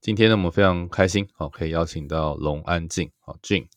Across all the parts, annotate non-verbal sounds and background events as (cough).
今天呢，我们非常开心，好，可以邀请到龙安静，好俊。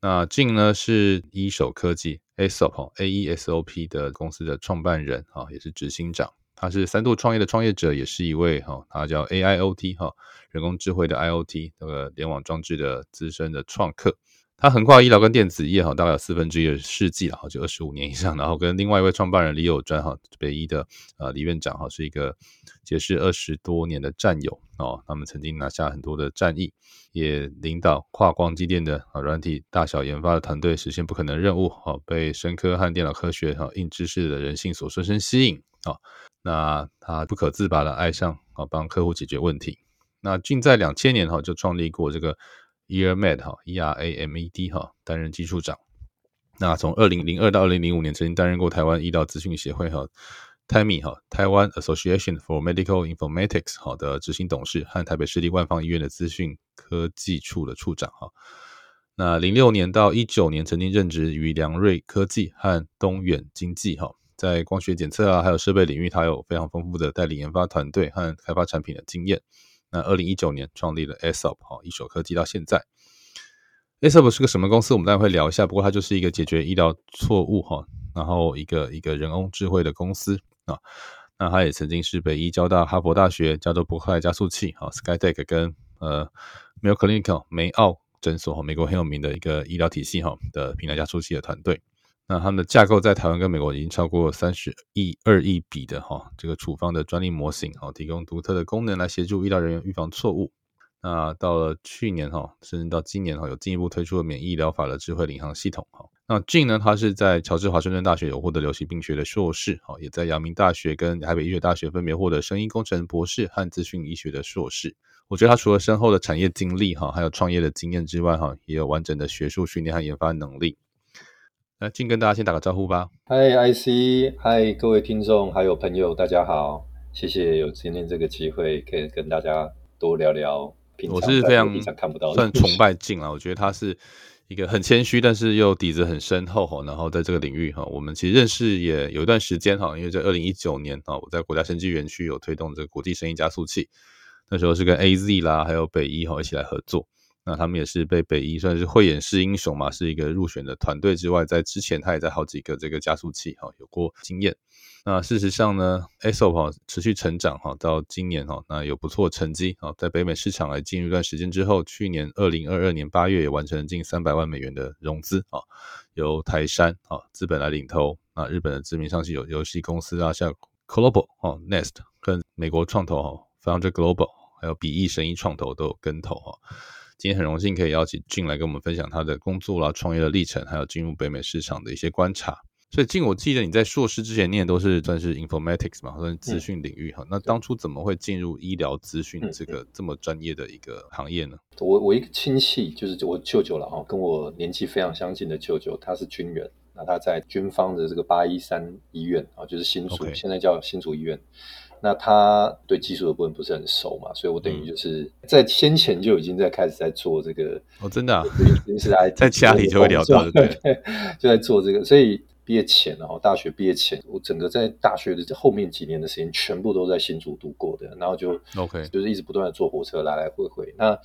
那俊呢是一手科技 ASOP A E S O P 的公司的创办人，啊，也是执行长。他是三度创业的创业者，也是一位哈，他叫 A I O T 哈，人工智慧的 I O T 那个联网装置的资深的创客。他横跨医疗跟电子业哈，大概有四分之一的世纪了哈，就二十五年以上。然后跟另外一位创办人李友专哈，北医的呃李院长哈，是一个结识二十多年的战友哦。他们曾经拿下很多的战役，也领导跨光机电的啊软体大小研发的团队，实现不可能任务哈，被深科和电脑科学哈硬知识的人性所深深吸引啊。那他不可自拔的爱上啊帮客户解决问题。那近在两千年哈就创立过这个。Earmed 哈，E R A M E D 哈，担任技术长。那从二零零二到二零零五年，曾经担任过台湾医疗资讯协会哈 （TAMI） 哈，台湾 Association for Medical Informatics 好的执行董事和台北市立万方医院的资讯科技处的处长哈。那零六年到一九年，曾经任职于良瑞科技和东远经济哈，在光学检测啊，还有设备领域，他有非常丰富的代理研发团队和开发产品的经验。那二零一九年创立了 ASOP 哈，一手科技到现在，ASOP 是个什么公司？我们待会会聊一下。不过它就是一个解决医疗错误哈，然后一个一个人工智慧的公司啊。那它也曾经是北医、交大、哈佛大学、加州伯克莱加速器哈 SkyTech 跟呃 Mayo Clinic 梅奥诊所哈，美国很有名的一个医疗体系哈的平台加速器的团队。那他们的架构在台湾跟美国已经超过三十亿二亿笔的哈，这个处方的专利模型哈，提供独特的功能来协助医疗人员预防错误。那到了去年哈，甚至到今年哈，有进一步推出了免疫疗法的智慧领航系统哈。那 j n 呢，他是在乔治华盛顿大学有获得流行病学的硕士哈，也在阳明大学跟台北医学大学分别获得声音工程博士和资讯医学的硕士。我觉得他除了深厚的产业经历哈，还有创业的经验之外哈，也有完整的学术训练和研发能力。那静跟大家先打个招呼吧。嗨，IC，嗨，各位听众还有朋友，大家好，谢谢有今天这个机会，可以跟大家多聊聊。我是非常看不到，算崇拜静啊。我觉得他是一个很谦虚，但是又底子很深厚哈。然后在这个领域哈，我们其实认识也有一段时间哈，因为在二零一九年哈，我在国家生技园区有推动这个国际生意加速器，那时候是跟 AZ 啦，还有北医哈一起来合作。那他们也是被北医算是慧眼识英雄嘛，是一个入选的团队之外，在之前他也在好几个这个加速器哈有过经验。那事实上呢，ASOP 哈持续成长哈，到今年哈那有不错成绩啊，在北美市场来进入一段时间之后，去年二零二二年八月也完成了近三百万美元的融资啊，由台山啊资本来领投。那日本的知名上市游游戏公司啊，像 Global 哈 Nest 跟美国创投哈 Founder Global，还有比翼神医创投都有跟投哈。今天很荣幸可以邀请俊来跟我们分享他的工作啦、创业的历程，还有进入北美市场的一些观察。所以俊，我记得你在硕士之前念都是算是 informatics 嘛，算是资讯领域哈。那当初怎么会进入医疗资讯这个这么专业的一个行业呢？我我一个亲戚就是我舅舅了哈，跟我年纪非常相近的舅舅，他是军人，那他在军方的这个八一三医院啊，就是新竹，现在叫新竹医院。那他对技术的部分不是很熟嘛，所以我等于就是在先前就已经在开始在做这个哦，真的啊，是在 (laughs) 在家里就会聊到，(laughs) 对，(laughs) 就在做这个。所以毕业前，然后大学毕业前，我整个在大学的后面几年的时间，全部都在新竹度过的。然后就 OK，就是一直不断的坐火车来来回回。那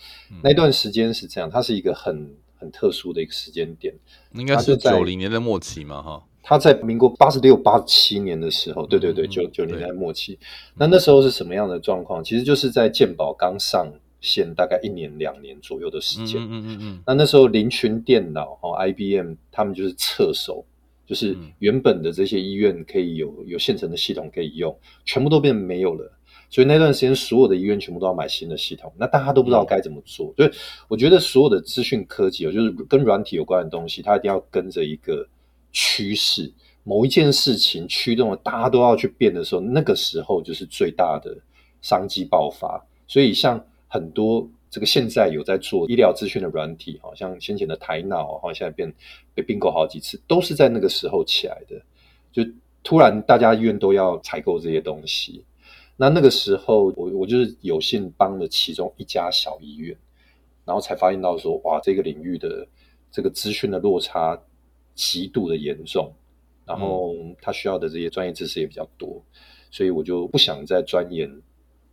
那段时间是这样，它是一个很很特殊的一个时间点，应该是九零年的末期嘛，哈。他在民国八十六、八十七年的时候，对对对，九九年代末期。那那时候是什么样的状况？其实就是在健保刚上线大概一年、两年左右的时间。嗯嗯嗯。那那时候林群电脑哦，IBM 他们就是侧手，就是原本的这些医院可以有有现成的系统可以用，全部都变没有了。所以那段时间，所有的医院全部都要买新的系统。那大家都不知道该怎么做。所以我觉得所有的资讯科技哦，就是跟软体有关的东西，它一定要跟着一个。趋势，某一件事情驱动了大家都要去变的时候，那个时候就是最大的商机爆发。所以，像很多这个现在有在做医疗资讯的软体，好像先前的台脑，好像现在变被并购好几次，都是在那个时候起来的。就突然大家医院都要采购这些东西，那那个时候我我就是有幸帮了其中一家小医院，然后才发现到说，哇，这个领域的这个资讯的落差极度的严重，然后他需要的这些专业知识也比较多，所以我就不想再钻研。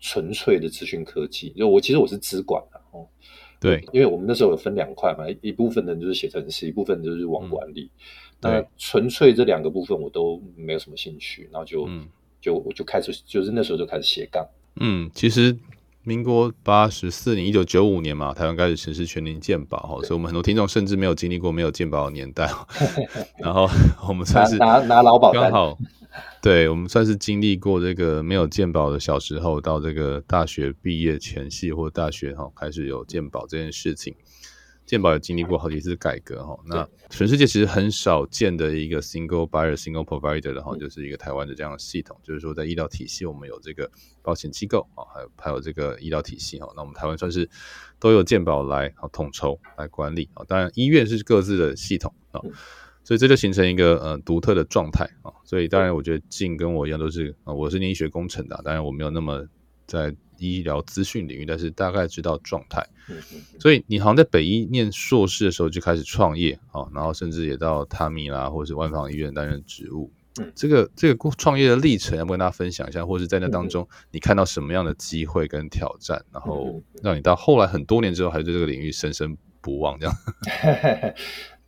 纯粹的资讯科技，就我其实我是资管的哦，对，因为我们那时候有分两块嘛，一部分人就是写程式，一部分就是网管理。那纯粹这两个部分我都没有什么兴趣，然后就就我就开始就是那时候就开始斜杠。嗯，其实民国八十四年，一九九五年嘛，台湾开始实施全民健保哈，所以我们很多听众甚至没有经历过没有健保的年代，(laughs) 然后 (laughs) 我们算是拿拿劳保刚好。对我们算是经历过这个没有健保的小时候，到这个大学毕业前夕或大学哈开始有健保这件事情，健保也经历过好几次改革哈。那全世界其实很少见的一个 single buyer single provider 的哈，就是一个台湾的这样的系统，就是说在医疗体系我们有这个保险机构啊，还有还有这个医疗体系哈。那我们台湾算是都有健保来啊统筹来管理啊，当然医院是各自的系统啊。所以这就形成一个呃独特的状态啊，所以当然我觉得静跟我一样都是啊，我是念医学工程的，当然我没有那么在医疗资讯领域，但是大概知道状态。所以你好像在北医念硕士的时候就开始创业啊，然后甚至也到他米啦或者是万方医院担任职务。这个这个创业的历程，要不跟大家分享一下，或者在那当中你看到什么样的机会跟挑战，然后让你到后来很多年之后还对这个领域深深不忘这样。(laughs)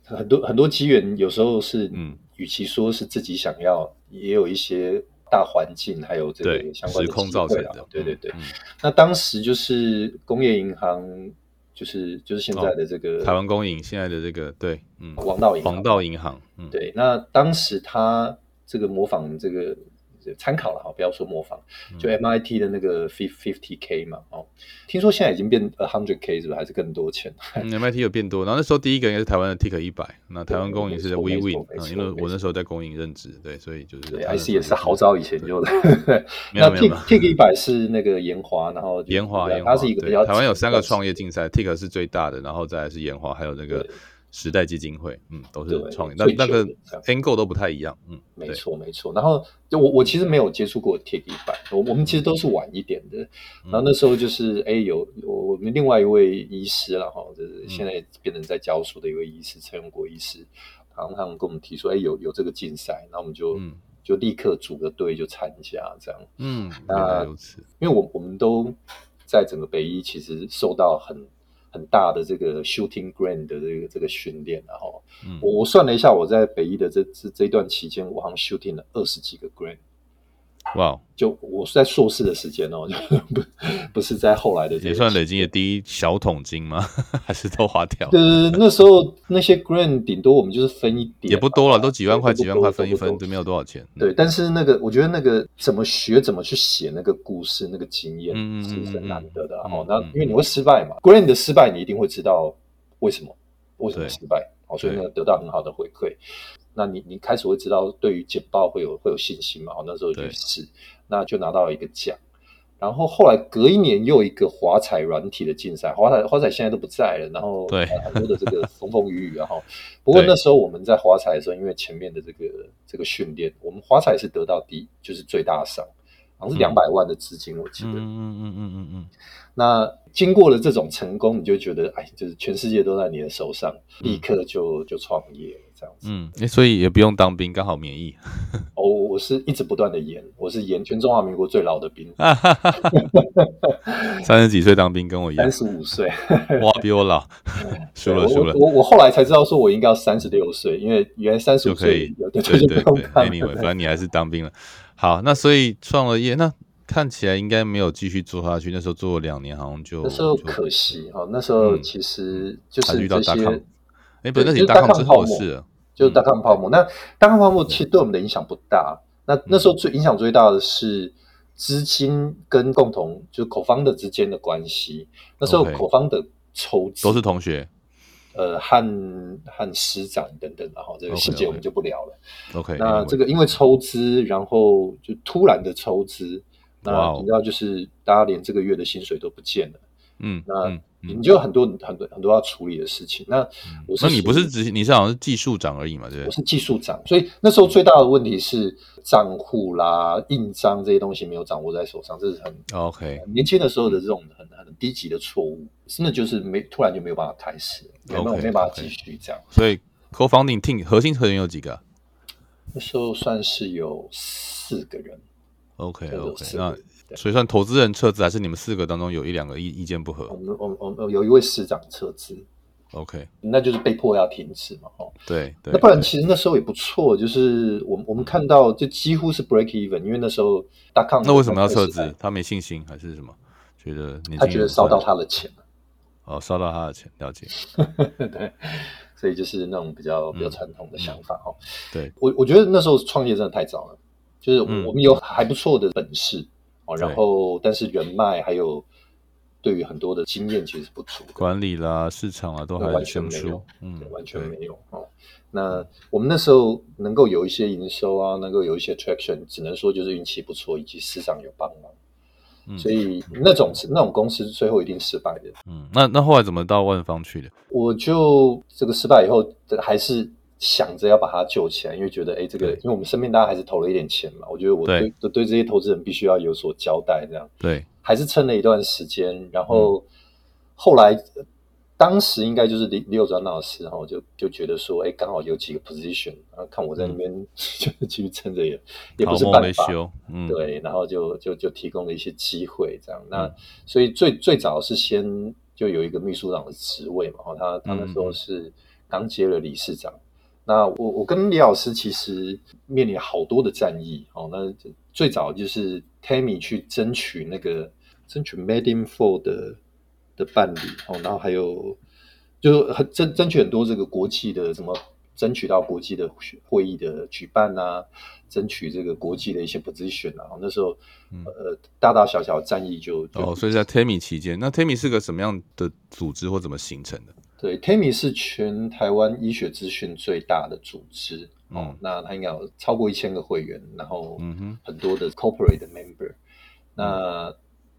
很多很多机缘，有时候是，嗯，与其说是自己想要，也有一些大环境，还有这个相关的时造成的，对对对。那当时就是工业银行，就是就是现在的这个台湾工银，现在的这个对，嗯，王道银王道银行，嗯，对。那当时他这个模仿这个。参考了哈，不要说模仿，就 MIT 的那个 fifty k 嘛，哦，听说现在已经变 a hundred k 是不是？还是更多钱？MIT 有变多，然后那时候第一个应该是台湾的 Tik 一百，那台湾公营是在 WeWin，因为我那时候在公营任职，对，所以就是 IC 也是好早以前就的。(laughs) 那 Tik Tik 一百是那个研华，然后研华，它是一个比较台湾有三个创业竞赛，Tik 是最大的，然后再来是研华，还有那个。时代基金会，嗯，都是创业，那那个 angle 都不太一样，嗯，没错没错。然后就我我其实没有接触过铁地板，我我们其实都是晚一点的。然后那时候就是哎有我们另外一位医师了哈，就是现在变成在教书的一位医师陈永国医师，然后他们跟我们提出哎有有这个竞赛，那我们就就立刻组个队就参加这样，嗯，那因为我我们都在整个北医其实受到很。很大的这个 shooting grant 的这个这个训练，然后我我算了一下，我在北医的这这这一段期间，我好像 shooting 了二十几个 grant。哇！就我是在硕士的时间哦，(laughs) 就不不是在后来的。也算累积的第一小桶金吗？(laughs) 还是都花掉？呃，那时候那些 grant 顶多我们就是分一点，也不多了，都几万块，几万块分一分，都没有多少钱。对，但是那个我觉得那个怎么学，怎么去写那个故事，那个经验是很难得的哦。那因为你会失败嘛，grant 的失败你一定会知道为什么，为什么失败，哦，所以呢得到很好的回馈。那你你开始会知道对于简报会有会有信心嘛？我，那时候就是，那就拿到了一个奖。然后后来隔一年又一个华彩软体的竞赛，华彩华彩现在都不在了。然后对很多的这个风风雨雨，然后不过那时候我们在华彩的时候，因为前面的这个这个训练，我们华彩是得到第就是最大赏，好像是两百万的资金，我记得。嗯嗯嗯嗯嗯嗯。那经过了这种成功，你就觉得哎，就是全世界都在你的手上，立刻就就创业。这样子，嗯，所以也不用当兵，刚好免疫。哦，我是一直不断的演，我是演全中华民国最老的兵，三十几岁当兵，跟我一样，三十五岁，哇，比我老，(laughs) 输了输了。我我后来才知道，说我应该要三十六岁，因为原来三十五岁对对对，anyway，反正你还是当兵了。好，那所以创了业，那看起来应该没有继续做下去。那时候做了两年，好像就那时候可惜哈，那时候其实就是遇到大康，哎，不，那你大康之后是。就是大康泡沫，那大康泡沫其实对我们的影响不大。那那时候最影响最大的是资金跟共同就是口方的之间的关系。那时候口方的抽资都是同学，呃，和和师长等等，然后这个细节我们就不聊了。OK，那这个因为抽资，然后就突然的抽资，那你知道就是大家连这个月的薪水都不见了。嗯，那你就很多很多很多要处理的事情。那我那你不是只你是好像是技术长而已嘛？对，我是技术长，所以那时候最大的问题是账户啦、印章这些东西没有掌握在手上，这是很 OK。年轻的时候的这种很很低级的错误，真的就是没突然就没有办法开始，没有没办法继续这样。所以 Co-founding team 核心成员有几个？那时候算是有四个人。OK OK，那。所以算投资人撤资，还是你们四个当中有一两个意意见不合？我们我我有一位市长撤资，OK，那就是被迫要停止嘛，哦，对，对那不然其实那时候也不错，就是我们我们看到就几乎是 break even，因为那时候大康那为什么要撤资？他没信心还是什么？觉得他觉得烧到他的钱。了，哦，烧到他的钱，了解，(laughs) 对，所以就是那种比较比较传统的想法哦，对。我我觉得那时候创业真的太早了，就是我们有还不错的本事。然后，但是人脉还有对于很多的经验其实不足，管理啦、市场啊都还完全没有，嗯，完全没有哦。那我们那时候能够有一些营收啊，能够有一些 traction，只能说就是运气不错，以及市场有帮忙。所以那种那种公司最后一定失败的。嗯，那那后来怎么到万方去的？我就这个失败以后，还是。想着要把它救起来，因为觉得哎，这个，因为我们身边大家还是投了一点钱嘛，我觉得我对。对这些投资人必须要有所交代，这样。对，还是撑了一段时间，然后后来当时应该就是李李友专老师，然后就就觉得说，哎，刚好有几个 position，然后看我在那边 (laughs) 就继续撑着也也不是办法，嗯，对，然后就就就提供了一些机会，这样，那所以最最早是先就有一个秘书长的职位嘛，然后他他那时候是刚接了理事长。那我我跟李老师其实面临好多的战役哦。那最早就是 Tammy 去争取那个争取 Made in For 的的办理哦，然后还有就很争争取很多这个国际的什么，争取到国际的会议的举办啊，争取这个国际的一些 position 啊。那时候呃大大小小战役就哦，所以在 Tammy 期间，那 Tammy 是个什么样的组织或怎么形成的？对，Tammy 是全台湾医学资讯最大的组织哦，那它应该有超过一千个会员，然后很多的 corporate member，那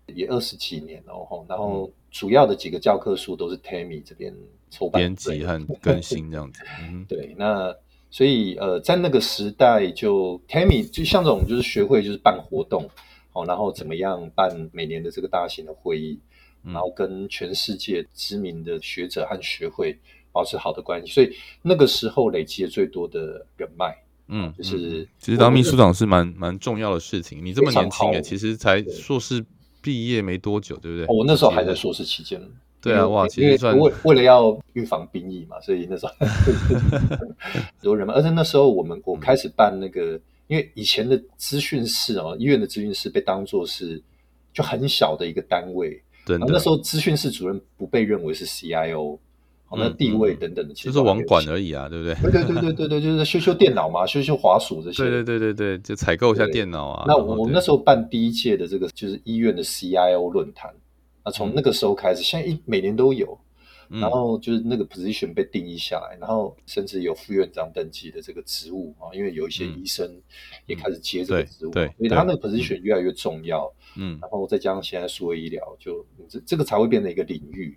也二十几年了哦，然后主要的几个教科书都是 Tammy 这边筹办、编辑和更新这样子。(laughs) 对，那所以呃，在那个时代，就 Tammy 就像这种就是学会就是办活动哦，然后怎么样办每年的这个大型的会议。然后跟全世界知名的学者和学会保持好的关系，所以那个时候累积了最多的人脉。嗯，就是其实当秘书长是蛮蛮重要的事情。你这么年轻诶，其实才硕士毕业没多久，对不对？我那时候还在硕士期间。对啊，哇，其实为为了要预防兵役嘛，所以那时候 (laughs) (laughs) 很多人嘛。而且那时候我们我开始办那个，因为以前的资讯室哦，医院的资讯室被当做是就很小的一个单位。那时候资讯室主任不被认为是 CIO，好，那地位等等的，其实就是网管而已啊，对不对？对对对对对对，就是修修电脑嘛，修修滑鼠这些。对对对对对，就采购一下电脑啊。那我们那时候办第一届的这个就是医院的 CIO 论坛，那从那个时候开始，现在一每年都有。然后就是那个 position 被定义下来，然后甚至有副院长等级的这个职务啊，因为有一些医生也开始接这个职务，所以他那个 position 越来越重要。嗯，然后再加上现在数位医疗，就这这个才会变成一个领域。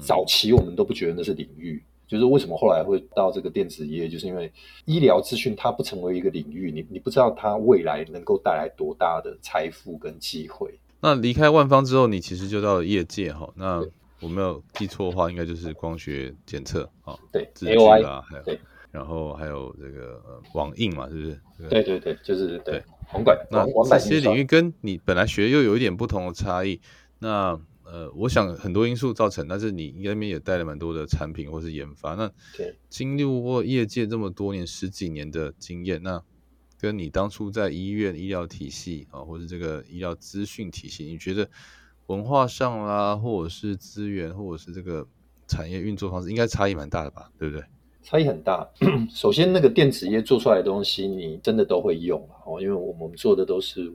早期我们都不觉得那是领域，就是为什么后来会到这个电子业，就是因为医疗资讯它不成为一个领域，你你不知道它未来能够带来多大的财富跟机会。那离开万方之后，你其实就到了业界哈。那我没有记错的话，应该就是光学检测啊，对，A O I 啊，还有，然后还有这个网印嘛，是不是？对对对，就是对。红管那这些领域跟你本来学又有一点不同的差异。那呃，我想很多因素造成，但是你那边也带了蛮多的产品或是研发。那经历过业界这么多年十几年的经验，那跟你当初在医院医疗体系啊，或者这个医疗资讯体系，你觉得？文化上啦，或者是资源，或者是这个产业运作方式，应该差异蛮大的吧？对不对？差异很大。(clears throat) 首先，那个电子业做出来的东西，你真的都会用哦，因为我们做的都是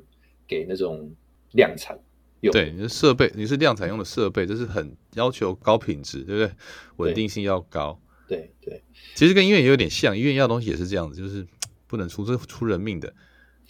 给那种量产用。对，你的设备，你是量产用的设备，这是很要求高品质，对不对？稳定性要高。对对。其实跟医院也有点像，医院要东西也是这样子，就是不能出这出人命的。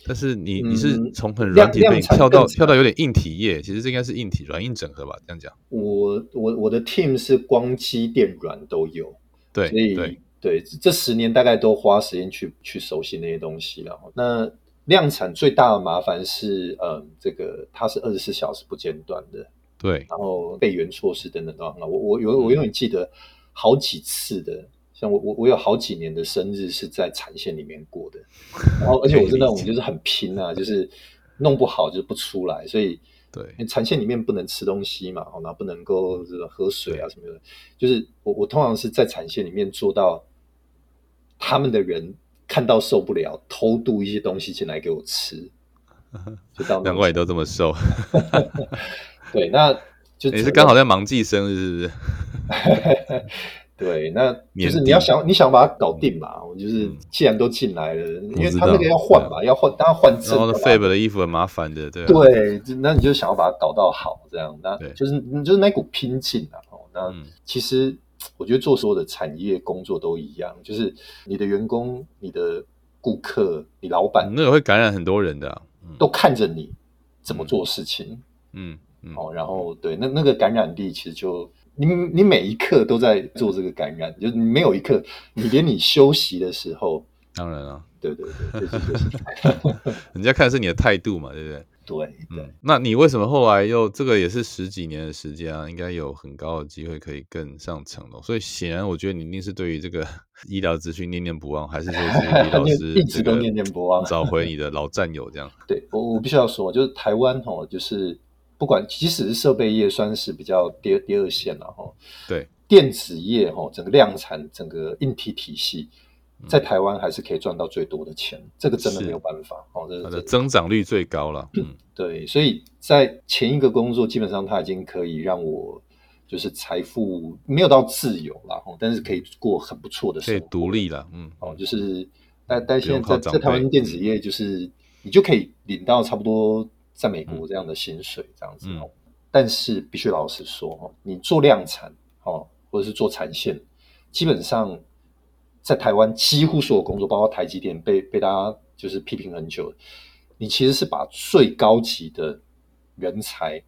但是你你是从很软体背跳到跳到有点硬体业，其实这应该是硬体软硬整合吧？这样讲。我我我的 team 是光机电软都有，对，所以对这十年大概都花时间去去熟悉那些东西了。那量产最大的麻烦是，嗯，这个它是二十四小时不间断的，对，然后备援措施等等都很好。我我有我永远记得好几次的。像我我我有好几年的生日是在产线里面过的，(laughs) 然后而且我是那种就是很拼啊，就是弄不好就不出来，所以对。产线里面不能吃东西嘛，然后不能够这个喝水啊什么的，就是我我通常是在产线里面做到他们的人看到受不了，偷渡一些东西进来给我吃，(laughs) 就到难怪你都这么瘦，(laughs) 对，那就你是刚好在忙记生日是不是？对，那就是你要想，你想把它搞定嘛。我就是既然都进来了，因为他那个要换嘛，要换，当然换正。然后 Fab 的衣服很麻烦的，对。对，那你就想要把它搞到好，这样，那就是你就是那股拼劲啊。哦，那其实我觉得做所有的产业工作都一样，就是你的员工、你的顾客、你老板，那个会感染很多人的，都看着你怎么做事情。嗯，哦，然后对，那那个感染力其实就。你你每一刻都在做这个感染，就是你没有一刻，你连你休息的时候，(laughs) 当然了，对对对，(laughs) 人家看的是你的态度嘛，对不对？对，嗯，那你为什么后来又这个也是十几年的时间啊？应该有很高的机会可以更上层楼，所以显然我觉得你一定是对于这个 (laughs) 医疗资讯念念不忘，还是说是李老师一直都念念不忘，找回你的老战友这样？对我我必须要说，就是台湾哦，就是。不管即使是设备业，算是比较第第二线了哈。对，电子业哈，整个量产，整个硬体体系，在台湾还是可以赚到最多的钱。这个真的没有办法哦，它的增长率最高了。嗯，(clears throat) 对，所以在前一个工作，基本上它已经可以让我就是财富没有到自由了哈，但是可以过很不错的生活，可以独立了。嗯，哦，就是但但现在在在台湾电子业，就是你就可以领到差不多。在美国这样的薪水这样子哦，但是必须老实说哦，你做量产哦，或者是做产线，基本上在台湾几乎所有工作，包括台积电被被大家就是批评很久，你其实是把最高级的人才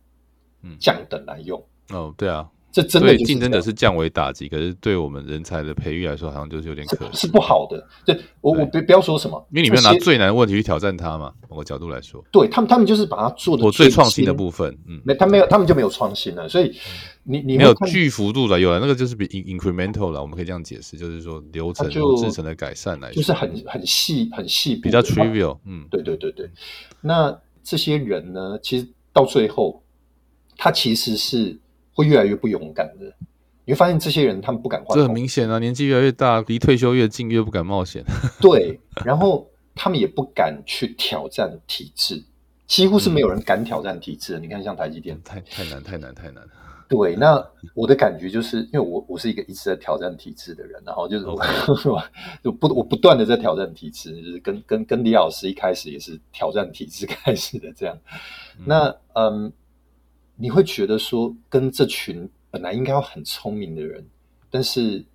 降等来用。哦，对啊。这真的竞争者是降维打击，可是对我们人才的培育来说，好像就是有点可是不好的。对我我别不要说什么，因为你们拿最难的问题去挑战他嘛。某个角度来说，对他们他们就是把它做的我最创新的部分，嗯，没他没有他们就没有创新了。所以你你没有巨幅度的有了那个就是比 incremental 了，我们可以这样解释，就是说流程制成的改善来，就是很很细很细比较 trivial。嗯，对对对对。那这些人呢，其实到最后，他其实是。会越来越不勇敢的，你会发现这些人他们不敢换，这很明显啊，年纪越来越大，离退休越近，越不敢冒险。(laughs) 对，然后他们也不敢去挑战体制，几乎是没有人敢挑战体制的。你看，像台积电，太太难，太难，太难。对，那我的感觉就是，因为我我是一个一直在挑战体制的人，然后就是 (laughs) 就不我不断的在挑战体制，就是跟跟跟李老师一开始也是挑战体制开始的这样。那嗯。你会觉得说，跟这群本来应该要很聪明的人，但是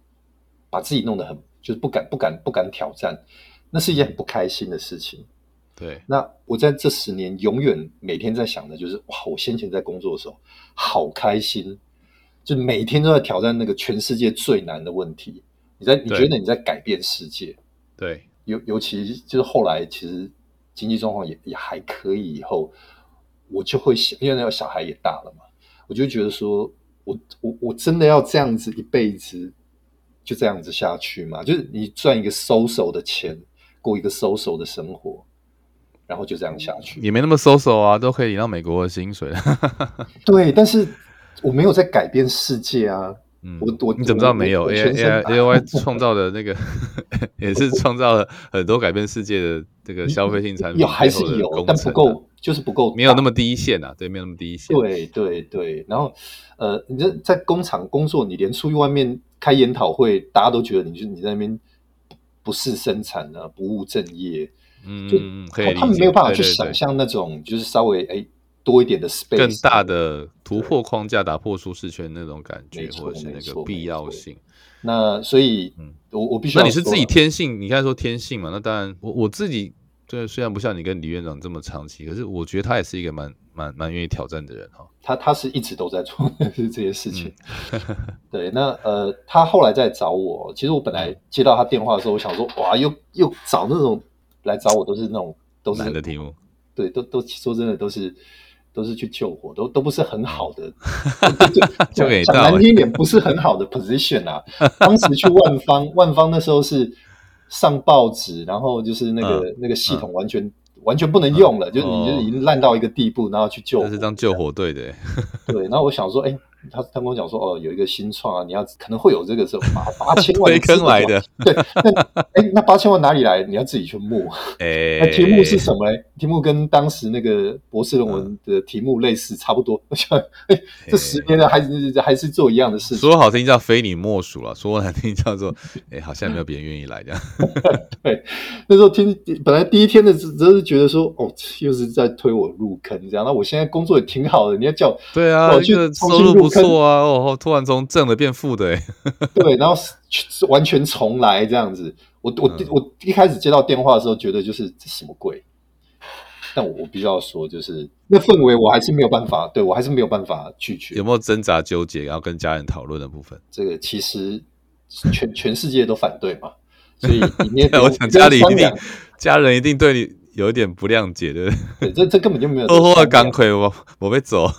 把自己弄得很就是不敢、不敢、不敢挑战，那是一件很不开心的事情。对，那我在这十年永远每天在想的就是，哇，我先前在工作的时候好开心，就每天都在挑战那个全世界最难的问题。你在你觉得你在改变世界？对，尤尤其就是后来其实经济状况也也还可以以后。我就会想，因为那个小孩也大了嘛，我就觉得说，我我我真的要这样子一辈子就这样子下去吗？就是你赚一个收手的钱，过一个收手的生活，然后就这样下去，也没那么收手啊，都可以领到美国的薪水。(laughs) 对，但是我没有在改变世界啊。嗯，我我你怎么知道没有 A A A Y 创造的那个 (laughs) 也是创造了很多改变世界的这个消费性产品，(laughs) 有还是有，但不够，就是不够，没有那么第一线啊，对，没有那么第一线。对对对，然后呃，你这在工厂工作，你连出去外面开研讨会，大家都觉得你就你在那边不是生产啊，不务正业，嗯，就他们没有办法去想象那种就是稍微哎。多一点的 space，更大的突破框架、打破舒适圈那种感觉，或者是那个必要性。那所以，嗯，我我必须。那你是自己天性？你刚才说天性嘛？那当然，我我自己对，虽然不像你跟李院长这么长期，可是我觉得他也是一个蛮蛮蛮愿意挑战的人哈。他他是一直都在做 (laughs) 这些事情。(laughs) 对，那呃，他后来在找我，其实我本来接到他电话的时候，我想说，哇，又又找那种来找我，都是那种都是难的题目。对，都都说真的都是都是去救火，都都不是很好的。(laughs) 讲难听一点，不是很好的 position 啊。当时去万方，万方那时候是。上报纸，然后就是那个那个系统完全完全不能用了，就是你就已经烂到一个地步，然后去救，这是当救火队的。(laughs) 对，然后我想说，哎。他他跟我讲说，哦，有一个新创啊，你要可能会有这个是八八千万 (laughs) 推坑来的，对，那哎，那八千万哪里来？你要自己去募。(laughs) 哎，那题目是什么嘞？题目跟当时那个博士论文的题目类似，差不多。(laughs) 我想，哎，这十年了，还是还是做一样的事情。说好听叫非你莫属了，说难听叫做，哎，好像没有别人愿意来这样。对，那时候听本来第一天的只只是觉得说，哦，又是在推我入坑这样。那我现在工作也挺好的，你要叫对啊，我去重新入。错啊！哦，突然从正的变负的，哎，(laughs) 对，然后完全重来这样子。我我我一开始接到电话的时候，觉得就是这什么鬼？但我我必须要说，就是那氛围，我还是没有办法，对我还是没有办法拒绝。有没有挣扎纠结，然后跟家人讨论的部分？这个其实全 (laughs) 全世界都反对嘛，所以里面 (laughs) 我想家里一定家人一定对你有一点不谅解的。对，这这根本就没有。呵呵，钢盔，我我被走。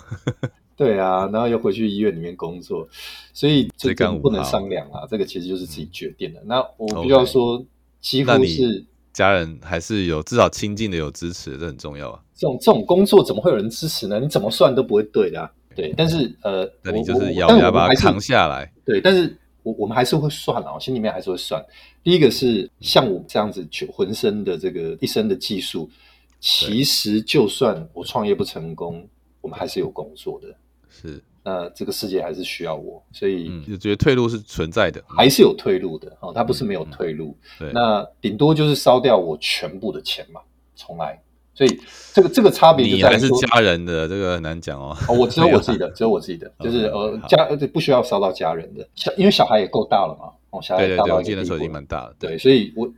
对啊，然后又回去医院里面工作，所以这个不能商量啊。这个其实就是自己决定的。那我比较说，几乎是家人还是有至少亲近的有支持，这很重要啊。这种这种工作怎么会有人支持呢？你怎么算都不会对的。对，但是呃，那你就是咬牙把它扛下来。对，但是我我们还是会算啊，心里面还是会算。第一个是像我这样子全浑身的这个一身的技术，其实就算我创业不成功，我们还是有工作的。是，那这个世界还是需要我，所以就觉得退路是存在的，还是有退路的哦。他不是没有退路，对，那顶多就是烧掉我全部的钱嘛，重来。所以这个这个差别，你还是家人的，这个很难讲哦。哦，我只有我自己的，(laughs) 只有我自己的，(laughs) 就是呃家不需要烧到家人的，小因为小孩也够大了嘛。哦，小孩大到一定的时候已经蛮大了，对，所以我。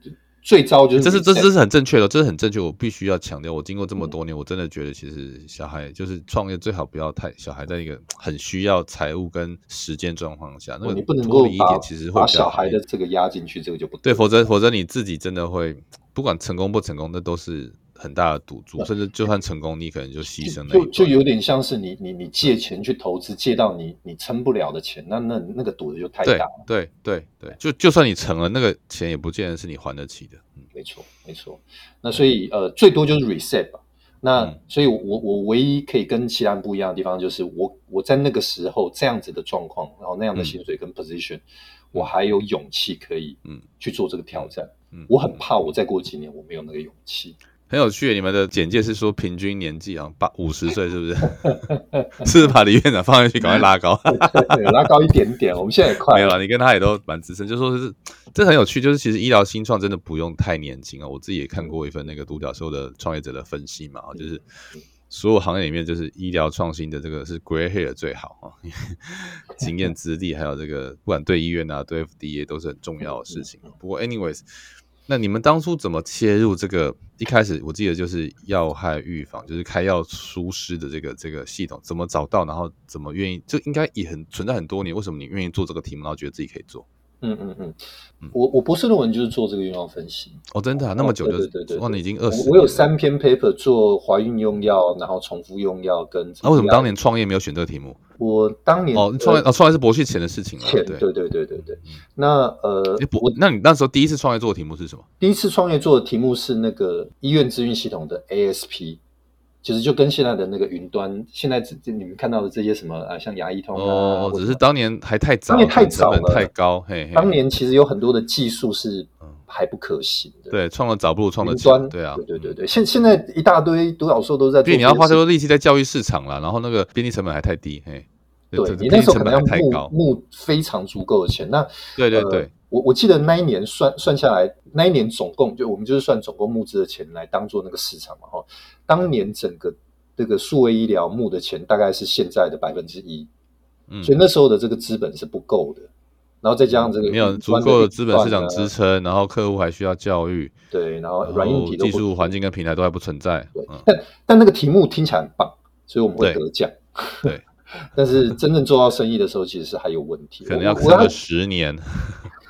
最糟就是这是这这是很正确的，这是很正确。我必须要强调，我经过这么多年，我真的觉得其实小孩就是创业最好不要太小孩在一个很需要财务跟时间状况下，那你不能够一点，其实会把小孩的这个压进去，这个就不对，否则否则你自己真的会不管成功不成功，那都是。很大的赌注，甚至就算成功，你可能就牺牲了。就就有点像是你你你借钱去投资，借到你你撑不了的钱，那那那个赌的就太大了。对对对，就就算你成了，那个钱也不见得是你还得起的。嗯，没错没错。那所以呃，最多就是 reset 吧。那所以，我我唯一可以跟其他人不一样的地方，就是我我在那个时候这样子的状况，然后那样的薪水跟 position，我还有勇气可以嗯去做这个挑战。嗯，我很怕我再过几年我没有那个勇气。很有趣，你们的简介是说平均年纪啊，八五十岁是不是？(laughs) 是把李院长放进去，赶快拉高，(laughs) 拉高一点点。我们现在也快没有了，你跟他也都蛮资深，就说是这很有趣，就是其实医疗新创真的不用太年轻啊。我自己也看过一份那个独角兽的创业者的分析嘛，就是所有行业里面，就是医疗创新的这个是 gray hair 最好啊，(laughs) 经验资历还有这个不管对医院啊，对 FDA 都是很重要的事情。不过 anyways。那你们当初怎么切入这个？一开始我记得就是要害预防，就是开药疏失的这个这个系统，怎么找到？然后怎么愿意？就应该也很存在很多年。为什么你愿意做这个题目，然后觉得自己可以做？嗯嗯嗯，我我博士论文就是做这个用药分析。哦，真的啊，那么久就对对对，哇，你已经二十。我有三篇 paper 做怀孕用药，然后重复用药跟。那为什么当年创业没有选这个题目？我当年哦，创业哦，创业是博旭前的事情了。对对对对对对。那呃，我那你那时候第一次创业做的题目是什么？第一次创业做的题目是那个医院资讯系统的 ASP。其实就跟现在的那个云端，现在这这你们看到的这些什么啊，像牙医通啊，只是当年还太早，当年太早了，太高。嘿，当年其实有很多的技术是还不可行的。对，创了早不如创的端。对啊，对对对对。现现在一大堆独角兽都在，因为你要花太多力气在教育市场了，然后那个边际成本还太低。嘿，对你那时候可能要募募非常足够的钱。那对对对。我我记得那一年算算下来，那一年总共就我们就是算总共募资的钱来当做那个市场嘛哈。当年整个这个数位医疗募的钱大概是现在的百分之一，嗯，所以那时候的这个资本是不够的。然后再加上这个没有足够的资本市场支撑，然后客户还需要教育，对，然后软硬体技术环境跟平台都还不存在，对，但但那个题目听起来很棒，所以我们会得奖，对，(laughs) 但是真正做到生意的时候，其实是还有问题，可能要过个十年，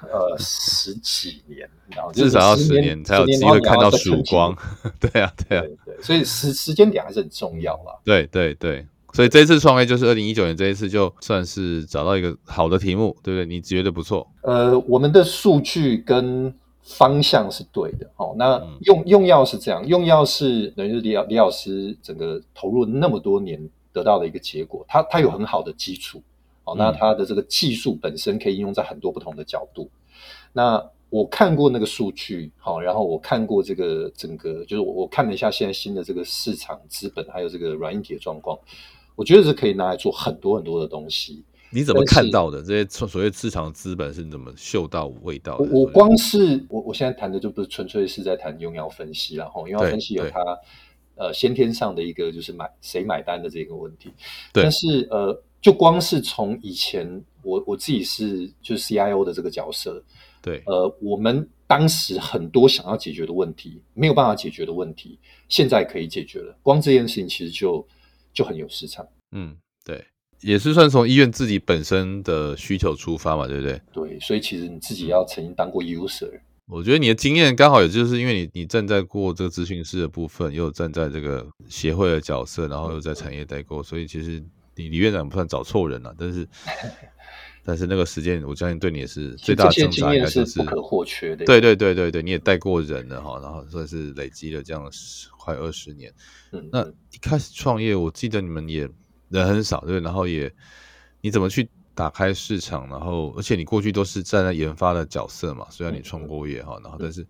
呃，十几年，然后至少要十年才有机会看到曙光，(laughs) 对啊，对啊，对，所以时时间点还是很重要啦，对对对。所以这一次创业就是二零一九年这一次，就算是找到一个好的题目，对不对？你觉得不错？呃，我们的数据跟方向是对的。哦，那用用药是这样，用药是等于李李老师整个投入那么多年得到的一个结果。他他有很好的基础，好，那他的这个技术本身可以应用在很多不同的角度。那我看过那个数据，好，然后我看过这个整个，就是我我看了一下现在新的这个市场资本还有这个软硬体的状况。我觉得是可以拿来做很多很多的东西。你怎么看到的这些所谓市场资本是怎么嗅到味道的？我光是我我现在谈的就不是纯粹是在谈用药分析了哈，用药分析有它呃先天上的一个就是买谁买单的这个问题。但是呃，就光是从以前我我自己是就是 CIO 的这个角色，对，呃，我们当时很多想要解决的问题没有办法解决的问题，现在可以解决了。光这件事情其实就。就很有市场，嗯，对，也是算从医院自己本身的需求出发嘛，对不对？对，所以其实你自己要曾经当过 user，我觉得你的经验刚好也就是因为你你站在过这个咨询师的部分，又站在这个协会的角色，然后又在产业代购，所以其实你李院长不算找错人了，但是 (laughs) 但是那个时间，我相信对你也是最大的挣扎，应该是不可或缺的。对对对对对，你也带过人了哈，然后算是累积了这样快二十年。嗯，那一开始创业，我记得你们也人很少，对，然后也你怎么去打开市场？然后，而且你过去都是站在研发的角色嘛，虽然你创过业哈，然后但是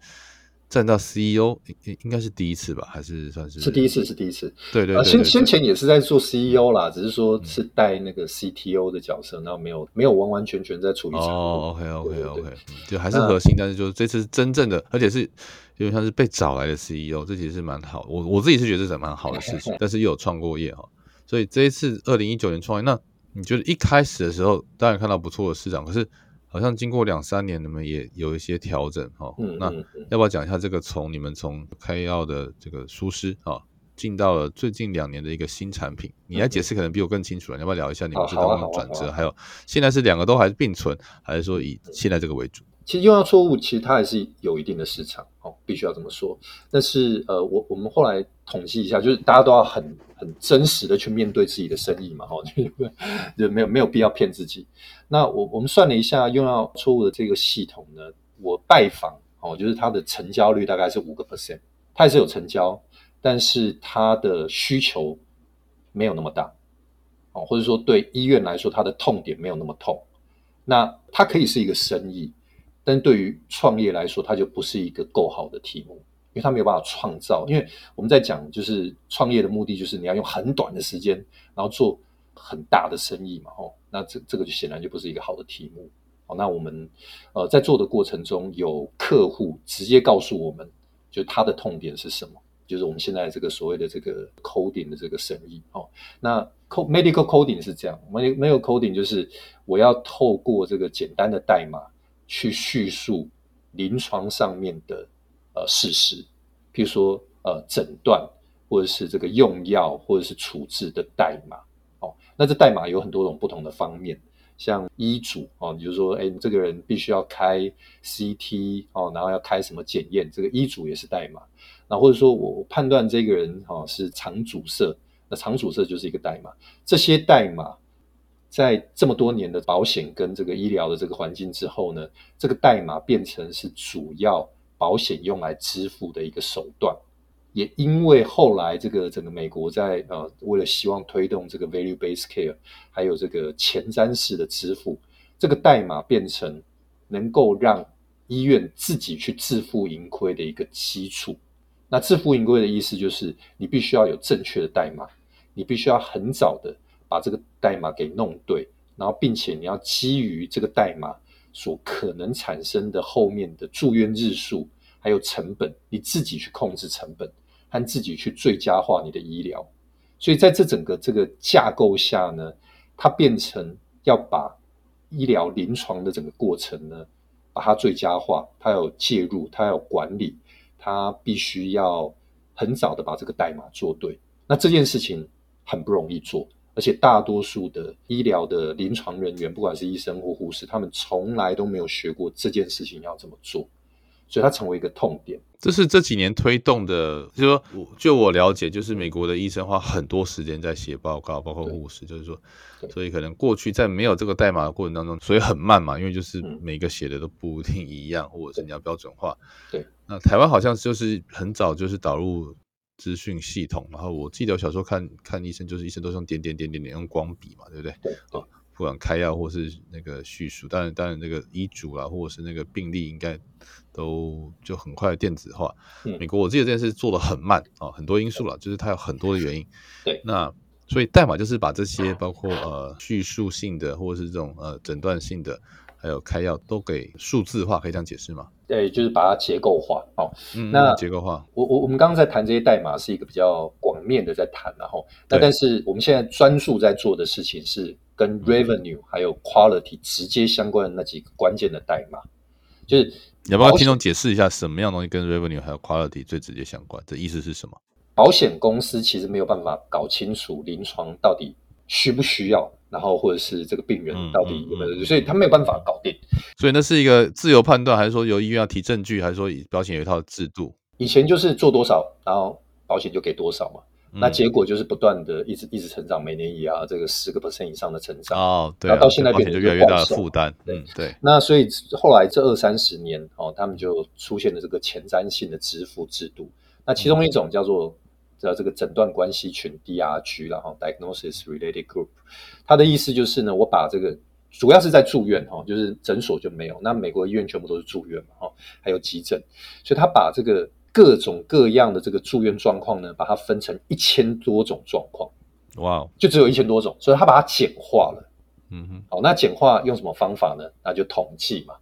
站到 CEO 应应该是第一次吧，还是算是是第一次，是第一次。对对，先先前也是在做 CEO 啦，只是说是带那个 CTO 的角色，然后没有没有完完全全在处理哦，OK OK OK，就还是核心，但是就是这次真正的，而且是。因为他是被找来的 CEO，这其实是蛮好。我我自己是觉得这是蛮好的事情，(laughs) 但是又有创过业哈，所以这一次二零一九年创业，那你觉得一开始的时候当然看到不错的市场，可是好像经过两三年，你们也有一些调整哈。那要不要讲一下这个从你们从开药的这个书师啊，进到了最近两年的一个新产品？你来解释可能比我更清楚了。你要不要聊一下你们是当中的转折？还有现在是两个都还是并存，还是说以现在这个为主？其实用药错误，其实它还是有一定的市场哦，必须要这么说。但是呃，我我们后来统计一下，就是大家都要很很真实的去面对自己的生意嘛，哈，(laughs) 就没有没有必要骗自己。那我我们算了一下用药错误的这个系统呢，我拜访哦，就是它的成交率大概是五个 percent，它也是有成交，但是它的需求没有那么大哦，或者说对医院来说，它的痛点没有那么痛，那它可以是一个生意。但对于创业来说，它就不是一个够好的题目，因为他没有办法创造。因为我们在讲，就是创业的目的就是你要用很短的时间，然后做很大的生意嘛，哦。那这这个就显然就不是一个好的题目。好，那我们呃在做的过程中，有客户直接告诉我们，就他的痛点是什么，就是我们现在这个所谓的这个 coding 的这个生意。哦，那 medical coding 是这样，medical coding 就是我要透过这个简单的代码。去叙述临床上面的呃事实，譬如说呃诊断或者是这个用药或者是处置的代码哦，那这代码有很多种不同的方面，像医嘱哦，你就说哎这个人必须要开 CT 哦，然后要开什么检验，这个医嘱也是代码。那或者说我判断这个人哦是肠阻塞，那肠阻塞就是一个代码，这些代码。在这么多年的保险跟这个医疗的这个环境之后呢，这个代码变成是主要保险用来支付的一个手段。也因为后来这个整个美国在呃为了希望推动这个 value based care，还有这个前瞻式的支付，这个代码变成能够让医院自己去自负盈亏的一个基础。那自负盈亏的意思就是你必须要有正确的代码，你必须要很早的。把这个代码给弄对，然后并且你要基于这个代码所可能产生的后面的住院日数，还有成本，你自己去控制成本，和自己去最佳化你的医疗。所以在这整个这个架构下呢，它变成要把医疗临床的整个过程呢，把它最佳化，它有介入，它有管理，它必须要很早的把这个代码做对。那这件事情很不容易做，而且大多数的医疗的临床人员，不管是医生或护士，他们从来都没有学过这件事情要怎么做，所以它成为一个痛点。这是这几年推动的，就是说，就我了解，就是美国的医生花很多时间在写报告，包括护士，就是说，所以可能过去在没有这个代码的过程当中，所以很慢嘛，因为就是每个写的都不一定一样，或者是你要标准化。对，那台湾好像就是很早就是导入资讯系统，然后我记得我小时候看看医生，就是医生都用点点点点点用光笔嘛，对不对？对啊。不管开药或是那个叙述，当然当然那个医嘱啦，或者是那个病例，应该都就很快电子化。美国我记得这件事做的很慢啊，很多因素了，就是它有很多的原因。对，那所以代码就是把这些包括呃叙述性的或者是这种呃诊断性的，还有开药都给数字化，可以这样解释吗？对，就是把它结构化。好，那结构化，我我我们刚刚在谈这些代码是一个比较广面的在谈，然后那但是我们现在专注在做的事情是。跟 revenue 还有 quality 直接相关的那几个关键的代码，就是你要不要听众解释一下什么样东西跟 revenue 还有 quality 最直接相关？这意思是什么？保险公司其实没有办法搞清楚临床到底需不需要，然后或者是这个病人到底有没有，所以他没有办法搞定。所以那是一个自由判断，还是说由医院要提证据，还是说保险有一套制度？以前就是做多少，然后保险就给多少嘛。那结果就是不断的一直一直成长，每年也啊这个十个 percent 以上的成长哦，对，然后到现在变成就越来越大的负担，对对。那所以后来这二三十年哦，他们就出现了这个前瞻性的支付制度。那其中一种叫做叫这个诊断关系群 DRG 然后 Diagnosis Related Group，它的意思就是呢，我把这个主要是在住院哈，就是诊所就没有，那美国医院全部都是住院嘛哈，还有急诊，所以他把这个。各种各样的这个住院状况呢，把它分成一千多种状况，哇，就只有一千多种，所以他把它简化了。嗯哼，好，那简化用什么方法呢？那就统计嘛，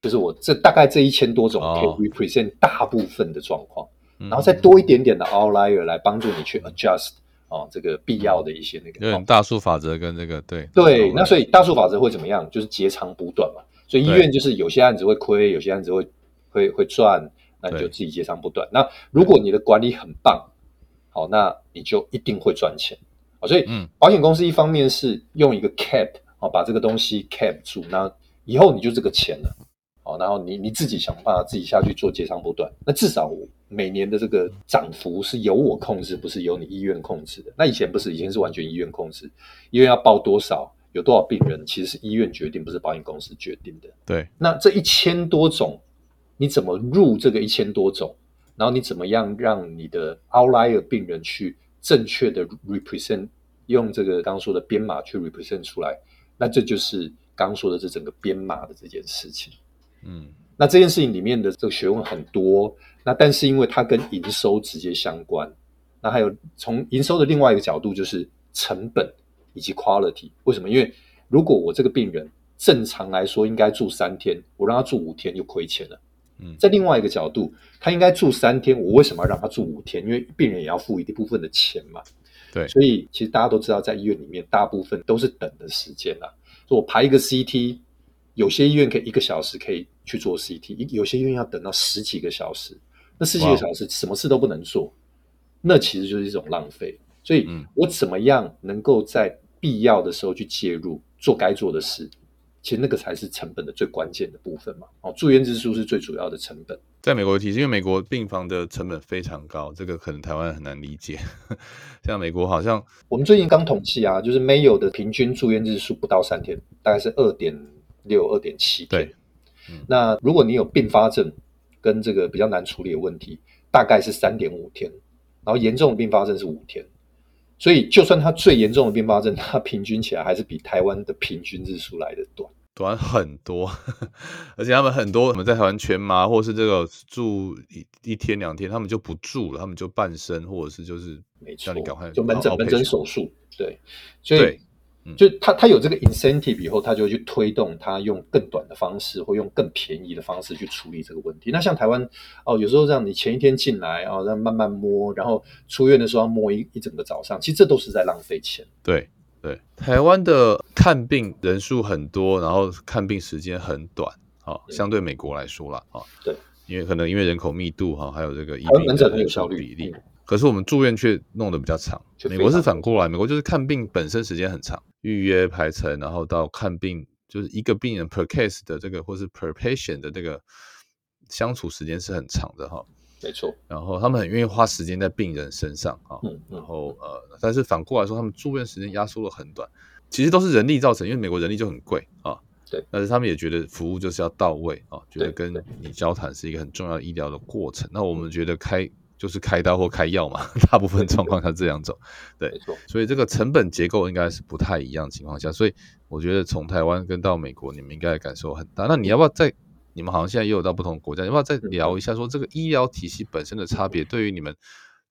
就是我这大概这一千多种可以 represent 大部分的状况，然后再多一点点的 outlier 来帮助你去 adjust 哦，这个必要的一些那个。有大数法则跟这个对对，那所以大数法则会怎么样？就是截长补短嘛。所以医院就是有些案子会亏，有些案子会会会赚。那你就自己截长补短。那如果你的管理很棒，好，那你就一定会赚钱。好，所以保险公司一方面是用一个 cap，好，把这个东西 cap 住，那以后你就这个钱了。好，然后你你自己想办法自己下去做接长不断。那至少每年的这个涨幅是由我控制，不是由你医院控制的。那以前不是，以前是完全医院控制，医院要报多少，有多少病人，其实是医院决定，不是保险公司决定的。对，那这一千多种。你怎么入这个一千多种？然后你怎么样让你的 outlier 病人去正确的 represent 用这个刚刚说的编码去 represent 出来？那这就是刚刚说的这整个编码的这件事情。嗯，那这件事情里面的这个学问很多。那但是因为它跟营收直接相关，那还有从营收的另外一个角度就是成本以及 quality。为什么？因为如果我这个病人正常来说应该住三天，我让他住五天就亏钱了。嗯在另外一个角度，他应该住三天，我为什么要让他住五天？因为病人也要付一部分的钱嘛。对，所以其实大家都知道，在医院里面，大部分都是等的时间啊。我排一个 CT，有些医院可以一个小时可以去做 CT，有些医院要等到十几个小时。那十几个小时什么事都不能做，那其实就是一种浪费。所以我怎么样能够在必要的时候去介入，做该做的事？其实那个才是成本的最关键的部分嘛。哦，住院支出是最主要的成本。在美国体系，因为美国病房的成本非常高，这个可能台湾很难理解。(laughs) 像美国好像，我们最近刚统计啊，就是没有的平均住院日数不到三天，大概是二点六、二点七天。对，那如果你有并发症跟这个比较难处理的问题，大概是三点五天，然后严重的并发症是五天。所以，就算它最严重的并发症，它平均起来还是比台湾的平均日数来的短，短很多。(laughs) 而且他们很多，我们在台湾全麻，或是这个住一一天两天，他们就不住了，他们就半身，或者是就是叫你赶快就门诊门诊手术。对，所以。就他他有这个 incentive 以后，他就去推动他用更短的方式，或用更便宜的方式去处理这个问题。那像台湾哦，有时候让你前一天进来哦，让慢慢摸，然后出院的时候要摸一一整个早上，其实这都是在浪费钱。对对，台湾的看病人数很多，然后看病时间很短，啊，相对美国来说啦，啊，对，因为可能因为人口密度哈，还有这个医病的有效率比例，可是我们住院却弄得比较长。美国是反过来，美国就是看病本身时间很长，预约排程，然后到看病就是一个病人 per case 的这个或是 per patient 的这个相处时间是很长的哈。没错，然后他们很愿意花时间在病人身上啊，然后呃，但是反过来说，他们住院时间压缩了很短，其实都是人力造成，因为美国人力就很贵啊，对，但是他们也觉得服务就是要到位啊，觉得跟你交谈是一个很重要的医疗的过程。那我们觉得开就是开刀或开药嘛，(laughs) 大部分状况下这样走，对，所以这个成本结构应该是不太一样情况下，所以我觉得从台湾跟到美国，你们应该感受很大。那你要不要再？你们好像现在也有到不同国家，要不要再聊一下？说这个医疗体系本身的差别，对于你们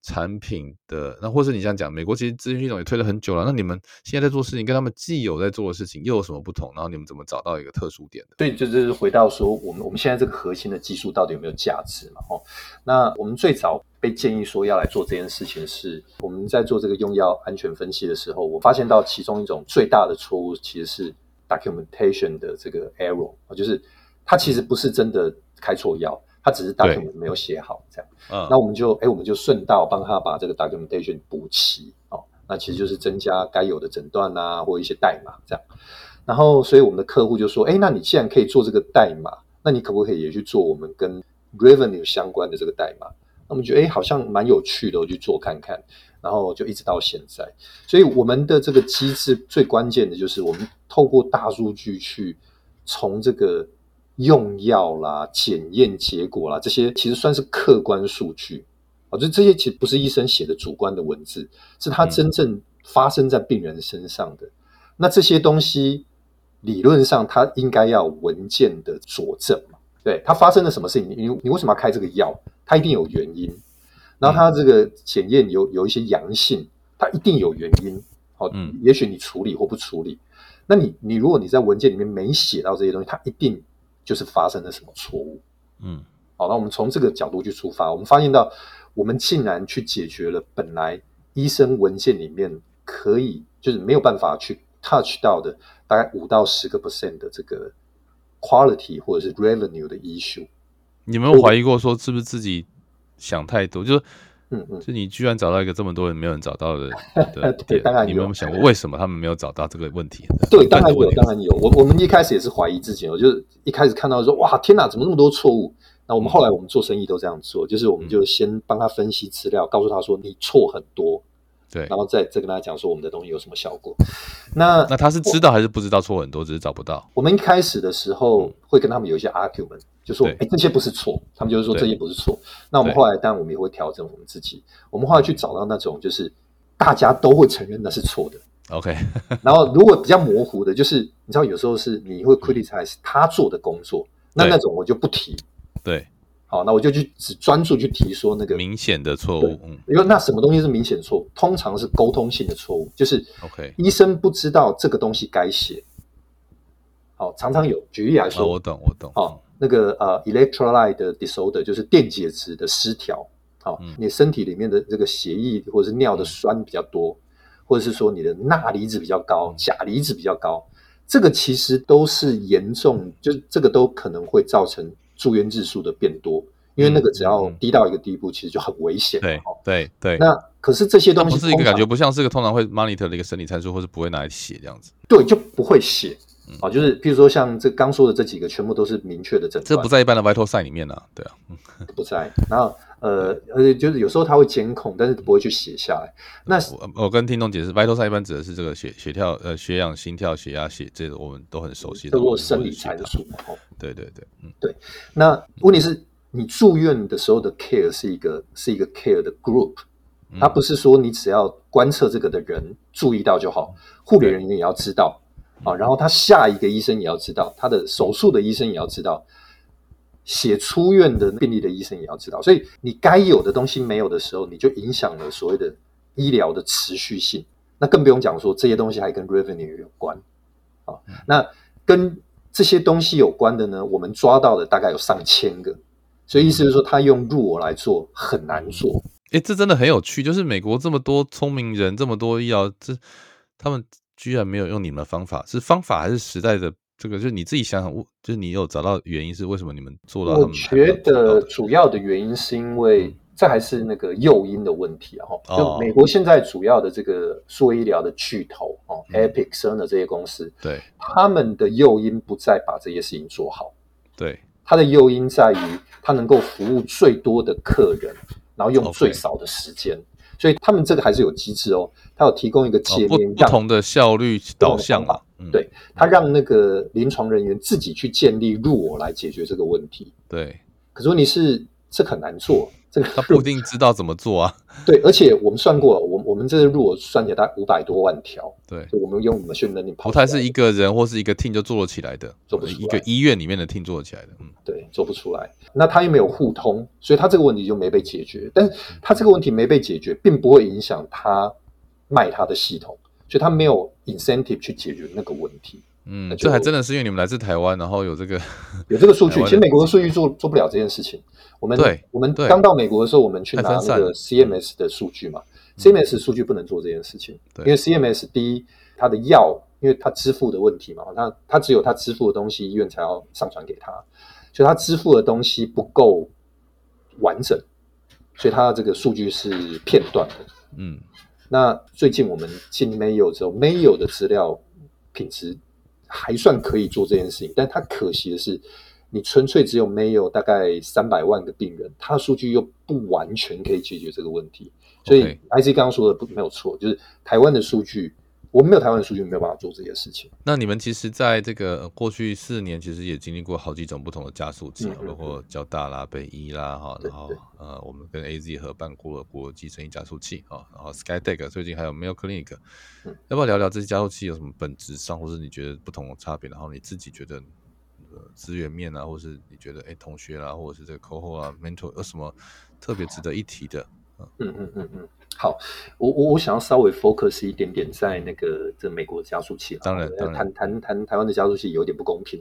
产品的那，或是你这样讲，美国其实资讯系统也推了很久了。那你们现在在做事情，跟他们既有在做的事情又有什么不同？然后你们怎么找到一个特殊点的？对，就是回到说，我们我们现在这个核心的技术到底有没有价值嘛？哦，那我们最早被建议说要来做这件事情，是我们在做这个用药安全分析的时候，我发现到其中一种最大的错误其实是 documentation 的这个 error 啊，就是。它其实不是真的开错药，他只是 document 没有写好这样。嗯，那我们就哎，我们就顺道帮他把这个 documentation 补齐哦。那其实就是增加该有的诊断啊，或一些代码这样。然后，所以我们的客户就说：“哎，那你既然可以做这个代码，那你可不可以也去做我们跟 revenue 相关的这个代码？”那我们觉得哎，好像蛮有趣的，我去做看看。然后就一直到现在。所以我们的这个机制最关键的就是我们透过大数据去从这个。用药啦、检验结果啦，这些其实算是客观数据啊，就这些其实不是医生写的主观的文字，是他真正发生在病人身上的。那这些东西理论上他应该要文件的佐证嘛？对他发生了什么事情？你你为什么要开这个药？他一定有原因。然后他这个检验有有一些阳性，他一定有原因。好，嗯，也许你处理或不处理，那你你如果你在文件里面没写到这些东西，他一定。就是发生了什么错误？嗯，好，那我们从这个角度去出发，我们发现到，我们竟然去解决了本来医生文件里面可以就是没有办法去 touch 到的大概五到十个 percent 的这个 quality 或者是 revenue 的 issue。你没有怀疑过说是不是自己想太多？就是。嗯嗯，就你居然找到一个这么多人没有人找到的，(laughs) 对，当然你有没有想过为什么他们没有找到这个问题？对，(laughs) 当然有，当然有。我我们一开始也是怀疑自己，我就一开始看到说，哇，天哪，怎么那么多错误？那我们后来我们做生意都这样做，就是我们就先帮他分析资料，告诉他说你错很多。对，然后再再跟他讲说我们的东西有什么效果。那那他是知道还是不知道错很多，只是找不到？我们一开始的时候会跟他们有一些 argument，就说哎这些不是错，他们就是说这些不是错。那我们后来当然我们也会调整我们自己，我们后来去找到那种就是大家都会承认那是错的。OK，(laughs) 然后如果比较模糊的，就是你知道有时候是你会 criticize 他做的工作，那那种我就不提。对。好，那我就去只专注去提说那个明显的错误，嗯，因为那什么东西是明显错误？通常是沟通性的错误，就是 OK，医生不知道这个东西该写。好，常常有，举例来说，我懂，我懂。好，那个呃，electrolyte disorder 就是电解质的失调。好，你身体里面的这个血液或者是尿的酸比较多，或者是说你的钠离子比较高，钾离子比较高，这个其实都是严重，就是这个都可能会造成。住院日数的变多，因为那个只要低到一个地步，其实就很危险。对对对。那可是这些东西不是一个感觉，不像是个通常会 monitor 的一个生理参数，或是不会拿来写这样子。对，就不会写啊。就是譬如说像这刚说的这几个，全部都是明确的诊断。这不在一般的 vital sign 里面呢。对啊，(laughs) 不在。然后呃，而且就是有时候他会监控，但是不会去写下来。那我跟听众解释，vital sign 一般指的是这个血血跳、呃血氧、心跳、血压、血，这个我们都很熟悉的。做生理参数。对对对，嗯对。那问题是，你住院的时候的 care 是一个是一个 care 的 group，它不是说你只要观测这个的人注意到就好，护理人员也要知道啊，然后他下一个医生也要知道，他的手术的医生也要知道，写出院的病例的医生也要知道，所以你该有的东西没有的时候，你就影响了所谓的医疗的持续性。那更不用讲说这些东西还跟 revenue 有关啊，那跟。这些东西有关的呢，我们抓到的大概有上千个，所以意思是说，他用入我来做很难做。哎，这真的很有趣，就是美国这么多聪明人，这么多医疗，这他们居然没有用你们的方法，是方法还是时代的这个？就是你自己想想，就是你有找到原因是为什么你们做到？我觉得主要的原因是因为这还是那个诱因的问题啊。就美国现在主要的这个数位医疗的巨头哦，Epic、Cerner 这些公司，对他们的诱因不再把这些事情做好，对，他的诱因在于他能够服务最多的客人，然后用最少的时间。所以他们这个还是有机制哦，他有提供一个界面，不同的效率导向啊。对他让那个临床人员自己去建立入我来解决这个问题。对，可是问题是这很难做。这个他不一定知道怎么做啊。(laughs) 对，而且我们算过，我我们这个入我算起来大概五百多万条。对，我们用我们训练你跑，不太是一个人或是一个 team 就做得起来的，做不出一个医院里面的 team 做得起来的。嗯，对，做不出来。那他又没有互通，所以他这个问题就没被解决。但是他这个问题没被解决，并不会影响他卖他的系统，所以他没有 incentive 去解决那个问题。嗯，这还真的是因为你们来自台湾，然后有这个有这个数据。其实美国的数据做做不了这件事情。我们我们刚到美国的时候，我们去拿那个 CMS 的数据嘛，CMS 数据不能做这件事情，因为 CMS 第一，它的药，因为它支付的问题嘛，它它只有它支付的东西，医院才要上传给他，所以它支付的东西不够完整，所以它的这个数据是片段的。嗯，那最近我们进 Mayo 之后，Mayo 的资料品质还算可以做这件事情，但它可惜的是。你纯粹只有没有大概三百万个病人，它的数据又不完全可以解决这个问题，所以 IC 刚刚说的不没有错，就是台湾的数据，我们没有台湾的数据，没有办法做这些事情。那你们其实在这个过去四年，其实也经历过好几种不同的加速器，包括交大啦、北医啦，哈，然后呃，我们跟 AZ 合办过了国际生意加速器啊，然后 SkyDeck 最近还有 Mayo Clinic，要不要聊聊这些加速器有什么本质上，或是你觉得不同的差别？然后你自己觉得？资源面啊，或是你觉得哎，同学啦，或者是这个 c o h o 啊，mentor 有什么特别值得一提的？嗯嗯嗯嗯好，我我我想要稍微 focus 一点点在那个这美国的加速器当然，谈谈谈台湾的加速器有点不公平。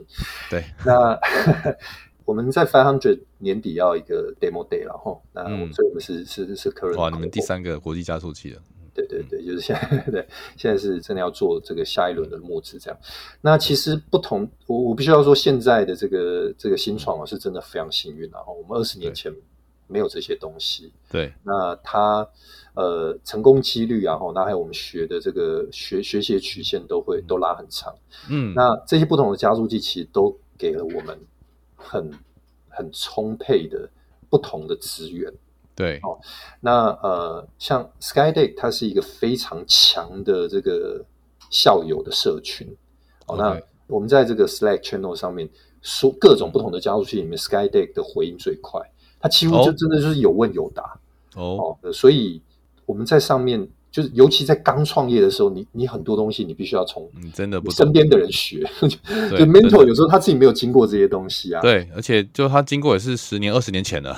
对，那 (laughs) 我们在 Five Hundred 年底要一个 demo day 了哈，那所以我们是是是客人哇，你们第三个国际加速器了。对对对，就是现在，(laughs) 对，现在是真的要做这个下一轮的募资，这样。那其实不同，我我必须要说，现在的这个这个新创啊，是真的非常幸运啊。我们二十年前没有这些东西，对。那它呃成功几率啊，那还有我们学的这个学学习曲线都会都拉很长，嗯。那这些不同的加速器其实都给了我们很很充沛的不同的资源。对，哦，那呃，像 SkyDeck，它是一个非常强的这个校友的社群。哦，那我们在这个 Slack channel 上面说各种不同的加速器里面，SkyDeck 的回应最快，它几乎就真的就是有问有答。哦，所以我们在上面，就是尤其在刚创业的时候，你你很多东西你必须要从你真的不身边的人学。(laughs) 就 mentor 有时候他自己没有经过这些东西啊。对，而且就他经过也是十年、二十年前的。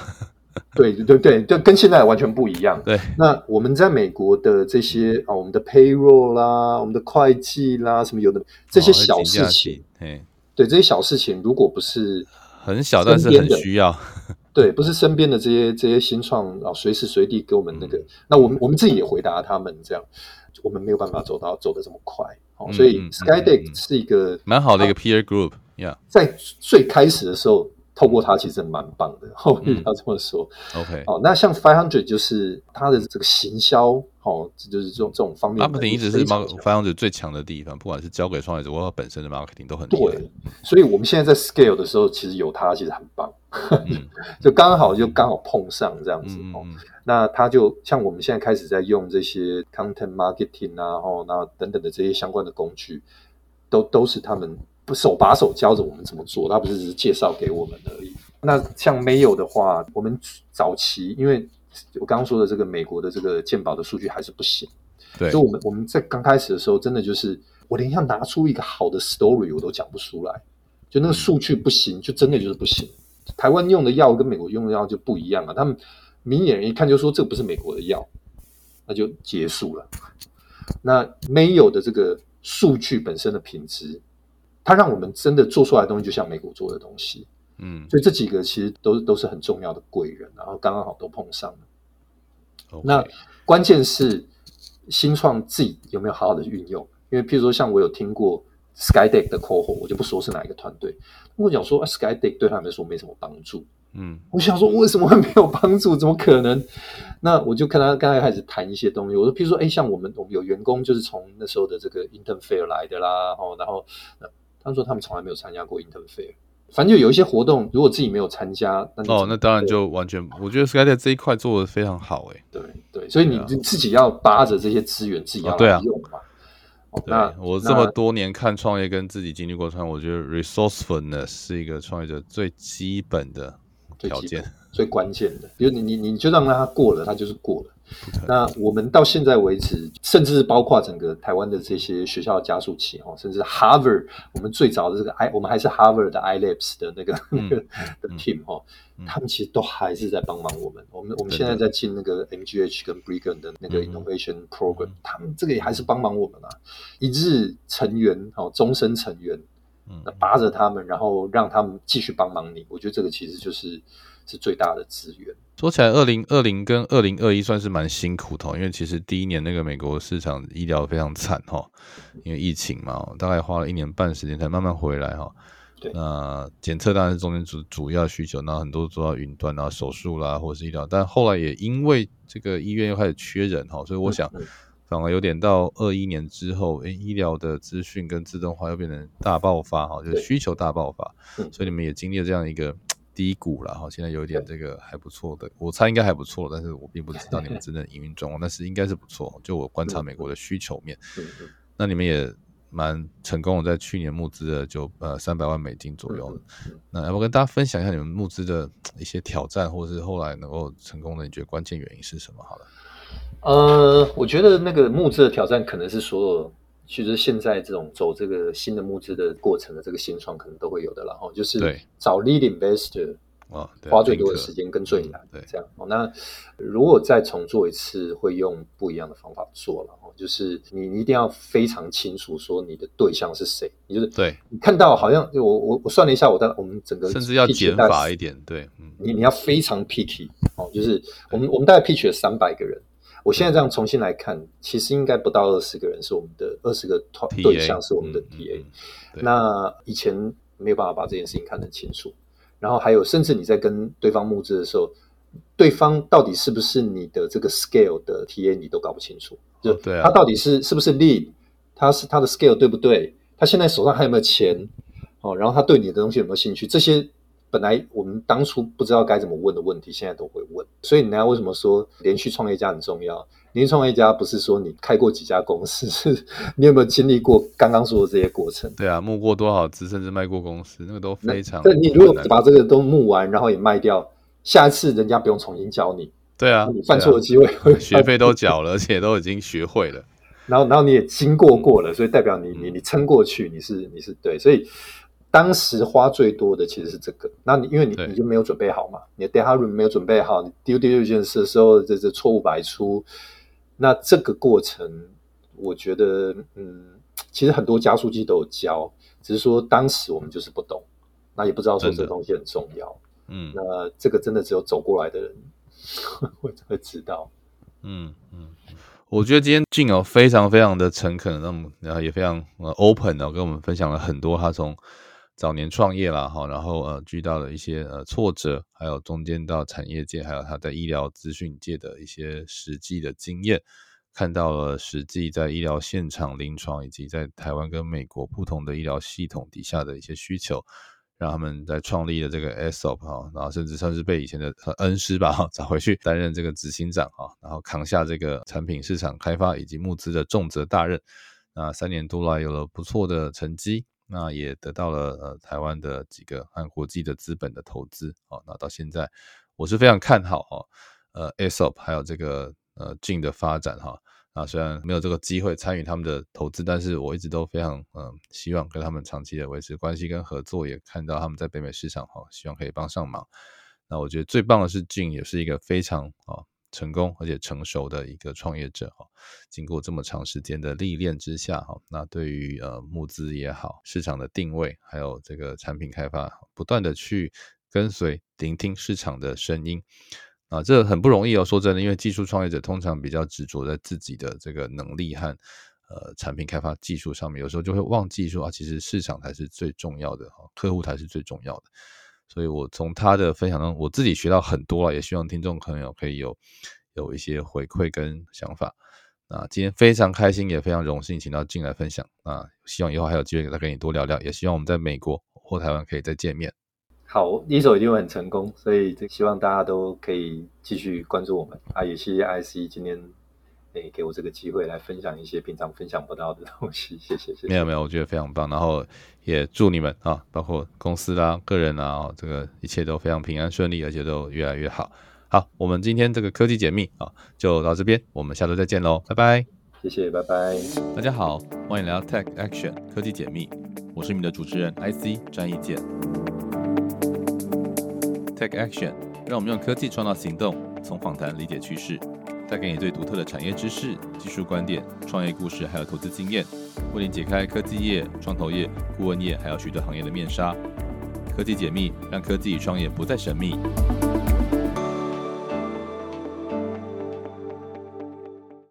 对对对，就跟现在完全不一样。对，那我们在美国的这些啊，我们的 payroll 啦，我们的会计啦，什么有的这些小事情，对这些小事情，如果不是很小，但是很需要，(laughs) 对，不是身边的这些这些新创啊，随时随地给我们那个，那我们我们自己也回答他们，这样我们没有办法走到走的这么快。哦，所以 SkyDeck 是一个蛮好的一个 peer group，yeah，在最开始的时候。透过它其实蛮棒的，后面要这么说。OK，哦，那像 Five Hundred 就是它的这个行销，哦，就是这种这种方面，marketing 一直是 Five Hundred 最强的地方，不管是交给创业者或本身的 marketing 都很对。所以我们现在在 scale 的时候，其实有它其实很棒，(laughs) 就刚好就刚好碰上这样子哦。那它就像我们现在开始在用这些 content marketing 啊，哦，那等等的这些相关的工具，都都是他们。不手把手教着我们怎么做，他不是只是介绍给我们而已。那像没有的话，我们早期因为我刚刚说的这个美国的这个鉴宝的数据还是不行，对，所以我们我们在刚开始的时候，真的就是我连要拿出一个好的 story 我都讲不出来，就那个数据不行，就真的就是不行。台湾用的药跟美国用的药就不一样了，他们明眼人一看就说这不是美国的药，那就结束了。那没有的这个数据本身的品质。它让我们真的做出来的东西就像美国做的东西，嗯，所以这几个其实都都是很重要的贵人，然后刚刚好都碰上了。那关键是新创自己有没有好好的运用？因因为譬如说像我有听过 Skydeck 的 call，我就不说是哪一个团队，我讲说 Skydeck 对他们来说没什么帮助。嗯，我想说为什么会没有帮助？怎么可能？那我就跟他刚才开始谈一些东西。我说，譬如说，哎，像我们我们有员工就是从那时候的这个 Intern Fair 来的啦，哦，然后他说他们从来没有参加过 Intern Fair。反正就有一些活动，如果自己没有参加，那哦，那当然就完全，我觉得 Skydeck 这一块做的非常好，哎，对对，所以你自己要扒着这些资源，自己要来用嘛。那我这么多年看创业跟自己经历过创业，我觉得 resourcefulness 是一个创业者最基本的条件。最关键的，比如你你你就让他过了，他就是过了。那我们到现在为止，甚至包括整个台湾的这些学校的加速器哦，甚至 Harvard，我们最早的这个 I，我们还是 Harvard 的 iLabs 的那个那个 (laughs) 的 team 哦，他们其实都还是在帮忙我们。我们我们现在在进那个 MGH 跟 Brigham 的那个 Innovation Program，他们这个也还是帮忙我们啊，一日成员哦，终身成员，那扒着他们，然后让他们继续帮忙你。我觉得这个其实就是。是最大的资源。说起来，二零二零跟二零二一算是蛮辛苦的，因为其实第一年那个美国市场医疗非常惨哈，因为疫情嘛，大概花了一年半时间才慢慢回来哈。对，那检测当然是中间主主要需求，那很多做到云端啊、手术啦或者是医疗，但后来也因为这个医院又开始缺人哈，所以我想反而有点到二一年之后，诶，医疗的资讯跟自动化又变成大爆发哈，就是需求大爆发，所以你们也经历了这样一个。低谷了哈，现在有一点这个还不错的，我猜应该还不错，但是我并不知道 (laughs) 你们真正营运状况，但是应该是不错。就我观察美国的需求面，那你们也蛮成功的，在去年募资的就呃三百万美金左右。那要不跟大家分享一下你们募资的一些挑战，或者是后来能够成功的，你觉得关键原因是什么？好了，呃，我觉得那个募资的挑战可能是所有。其实现在这种走这个新的募资的过程的这个新创可能都会有的了哈，就是找 lead investor 啊，花最多的时间跟最难，对，这样哦。那如果再重做一次，会用不一样的方法做了哦，就是你一定要非常清楚说你的对象是谁，你就是对你看到好像我我我算了一下，我的我们整个甚至要减法一点，对，嗯你你要非常 picky 哦，就是我们我们大概 pitch 了三百个人。我现在这样重新来看，其实应该不到二十个人是我们的二十个团对象是我们的 TA。那以前没有办法把这件事情看得清楚，然后还有甚至你在跟对方募资的时候，对方到底是不是你的这个 scale 的 TA 你都搞不清楚，就他到底是是不是 lead，他是他的 scale 对不对？他现在手上还有没有钱？哦，然后他对你的东西有没有兴趣？这些。本来我们当初不知道该怎么问的问题，现在都会问。所以你看，为什么说连续创业家很重要？连续创业家不是说你开过几家公司，(laughs) 是你有没有经历过刚刚说的这些过程？对啊，募过多少资，甚至卖过公司，那个都非常。对，你如果把这个都募完，然后也卖掉，下一次人家不用重新教你。对啊，你犯错的机会，学费都缴了，而且都已经学会了。(laughs) 然后，然后你也经过过了，所以代表你，你，你撑过去，你是，你是对，所以。当时花最多的其实是这个，那你因为你你就没有准备好嘛，你的 data room 没有准备好，你丢丢这件事的时候，这这错误百出，那这个过程，我觉得，嗯，其实很多加速器都有教，只是说当时我们就是不懂，那也不知道说这东西很重要，嗯，那这个真的只有走过来的人 (laughs) 会会知道，嗯嗯，我觉得今天俊哦非常非常的诚恳，那么然后也非常呃 open 的跟我们分享了很多他从。早年创业啦，哈，然后呃，遇到了一些呃挫折，还有中间到产业界，还有他在医疗资讯界的一些实际的经验，看到了实际在医疗现场临床以及在台湾跟美国不同的医疗系统底下的一些需求，让他们在创立了这个 SOP 哈，然后甚至算是被以前的恩师吧哈找回去担任这个执行长哈，然后扛下这个产品市场开发以及募资的重责大任，那三年多来有了不错的成绩。那也得到了呃台湾的几个和国际的资本的投资，哦，那到现在我是非常看好哈，呃，ASOP 还有这个呃进的发展哈，啊，虽然没有这个机会参与他们的投资，但是我一直都非常嗯希望跟他们长期的维持关系跟合作，也看到他们在北美市场哈，希望可以帮上忙。那我觉得最棒的是，Jin 也是一个非常啊。成功而且成熟的一个创业者哈，经过这么长时间的历练之下哈，那对于呃募资也好，市场的定位，还有这个产品开发，不断的去跟随聆听市场的声音啊，这很不容易哦。说真的，因为技术创业者通常比较执着在自己的这个能力和呃产品开发技术上面，有时候就会忘记说啊，其实市场才是最重要的哈，客户才是最重要的。所以我从他的分享中，我自己学到很多了，也希望听众朋友可以有有一些回馈跟想法。那今天非常开心，也非常荣幸，请到进来分享。那希望以后还有机会再跟你多聊聊，也希望我们在美国或台湾可以再见面。好，一手一定会很成功，所以希望大家都可以继续关注我们啊！也谢谢 IC 今天诶给我这个机会来分享一些平常分享不到的东西，谢谢谢。没有没有，我觉得非常棒。然后也祝你们啊，包括公司啦、个人啊，这个一切都非常平安顺利，而且都越来越好。好，我们今天这个科技解密啊，就到这边，我们下周再见喽，拜拜。谢谢，拜拜。大家好，欢迎来到 Tech Action 科技解密，我是你们的主持人 IC 张义健。Tech Action 让我们用科技创造行动，从访谈理解趋势，带给你最独特的产业知识、技术观点、创业故事，还有投资经验，为你解开科技业、创投业、顾问业，还有许多行业的面纱。科技解密，让科技与创业不再神秘。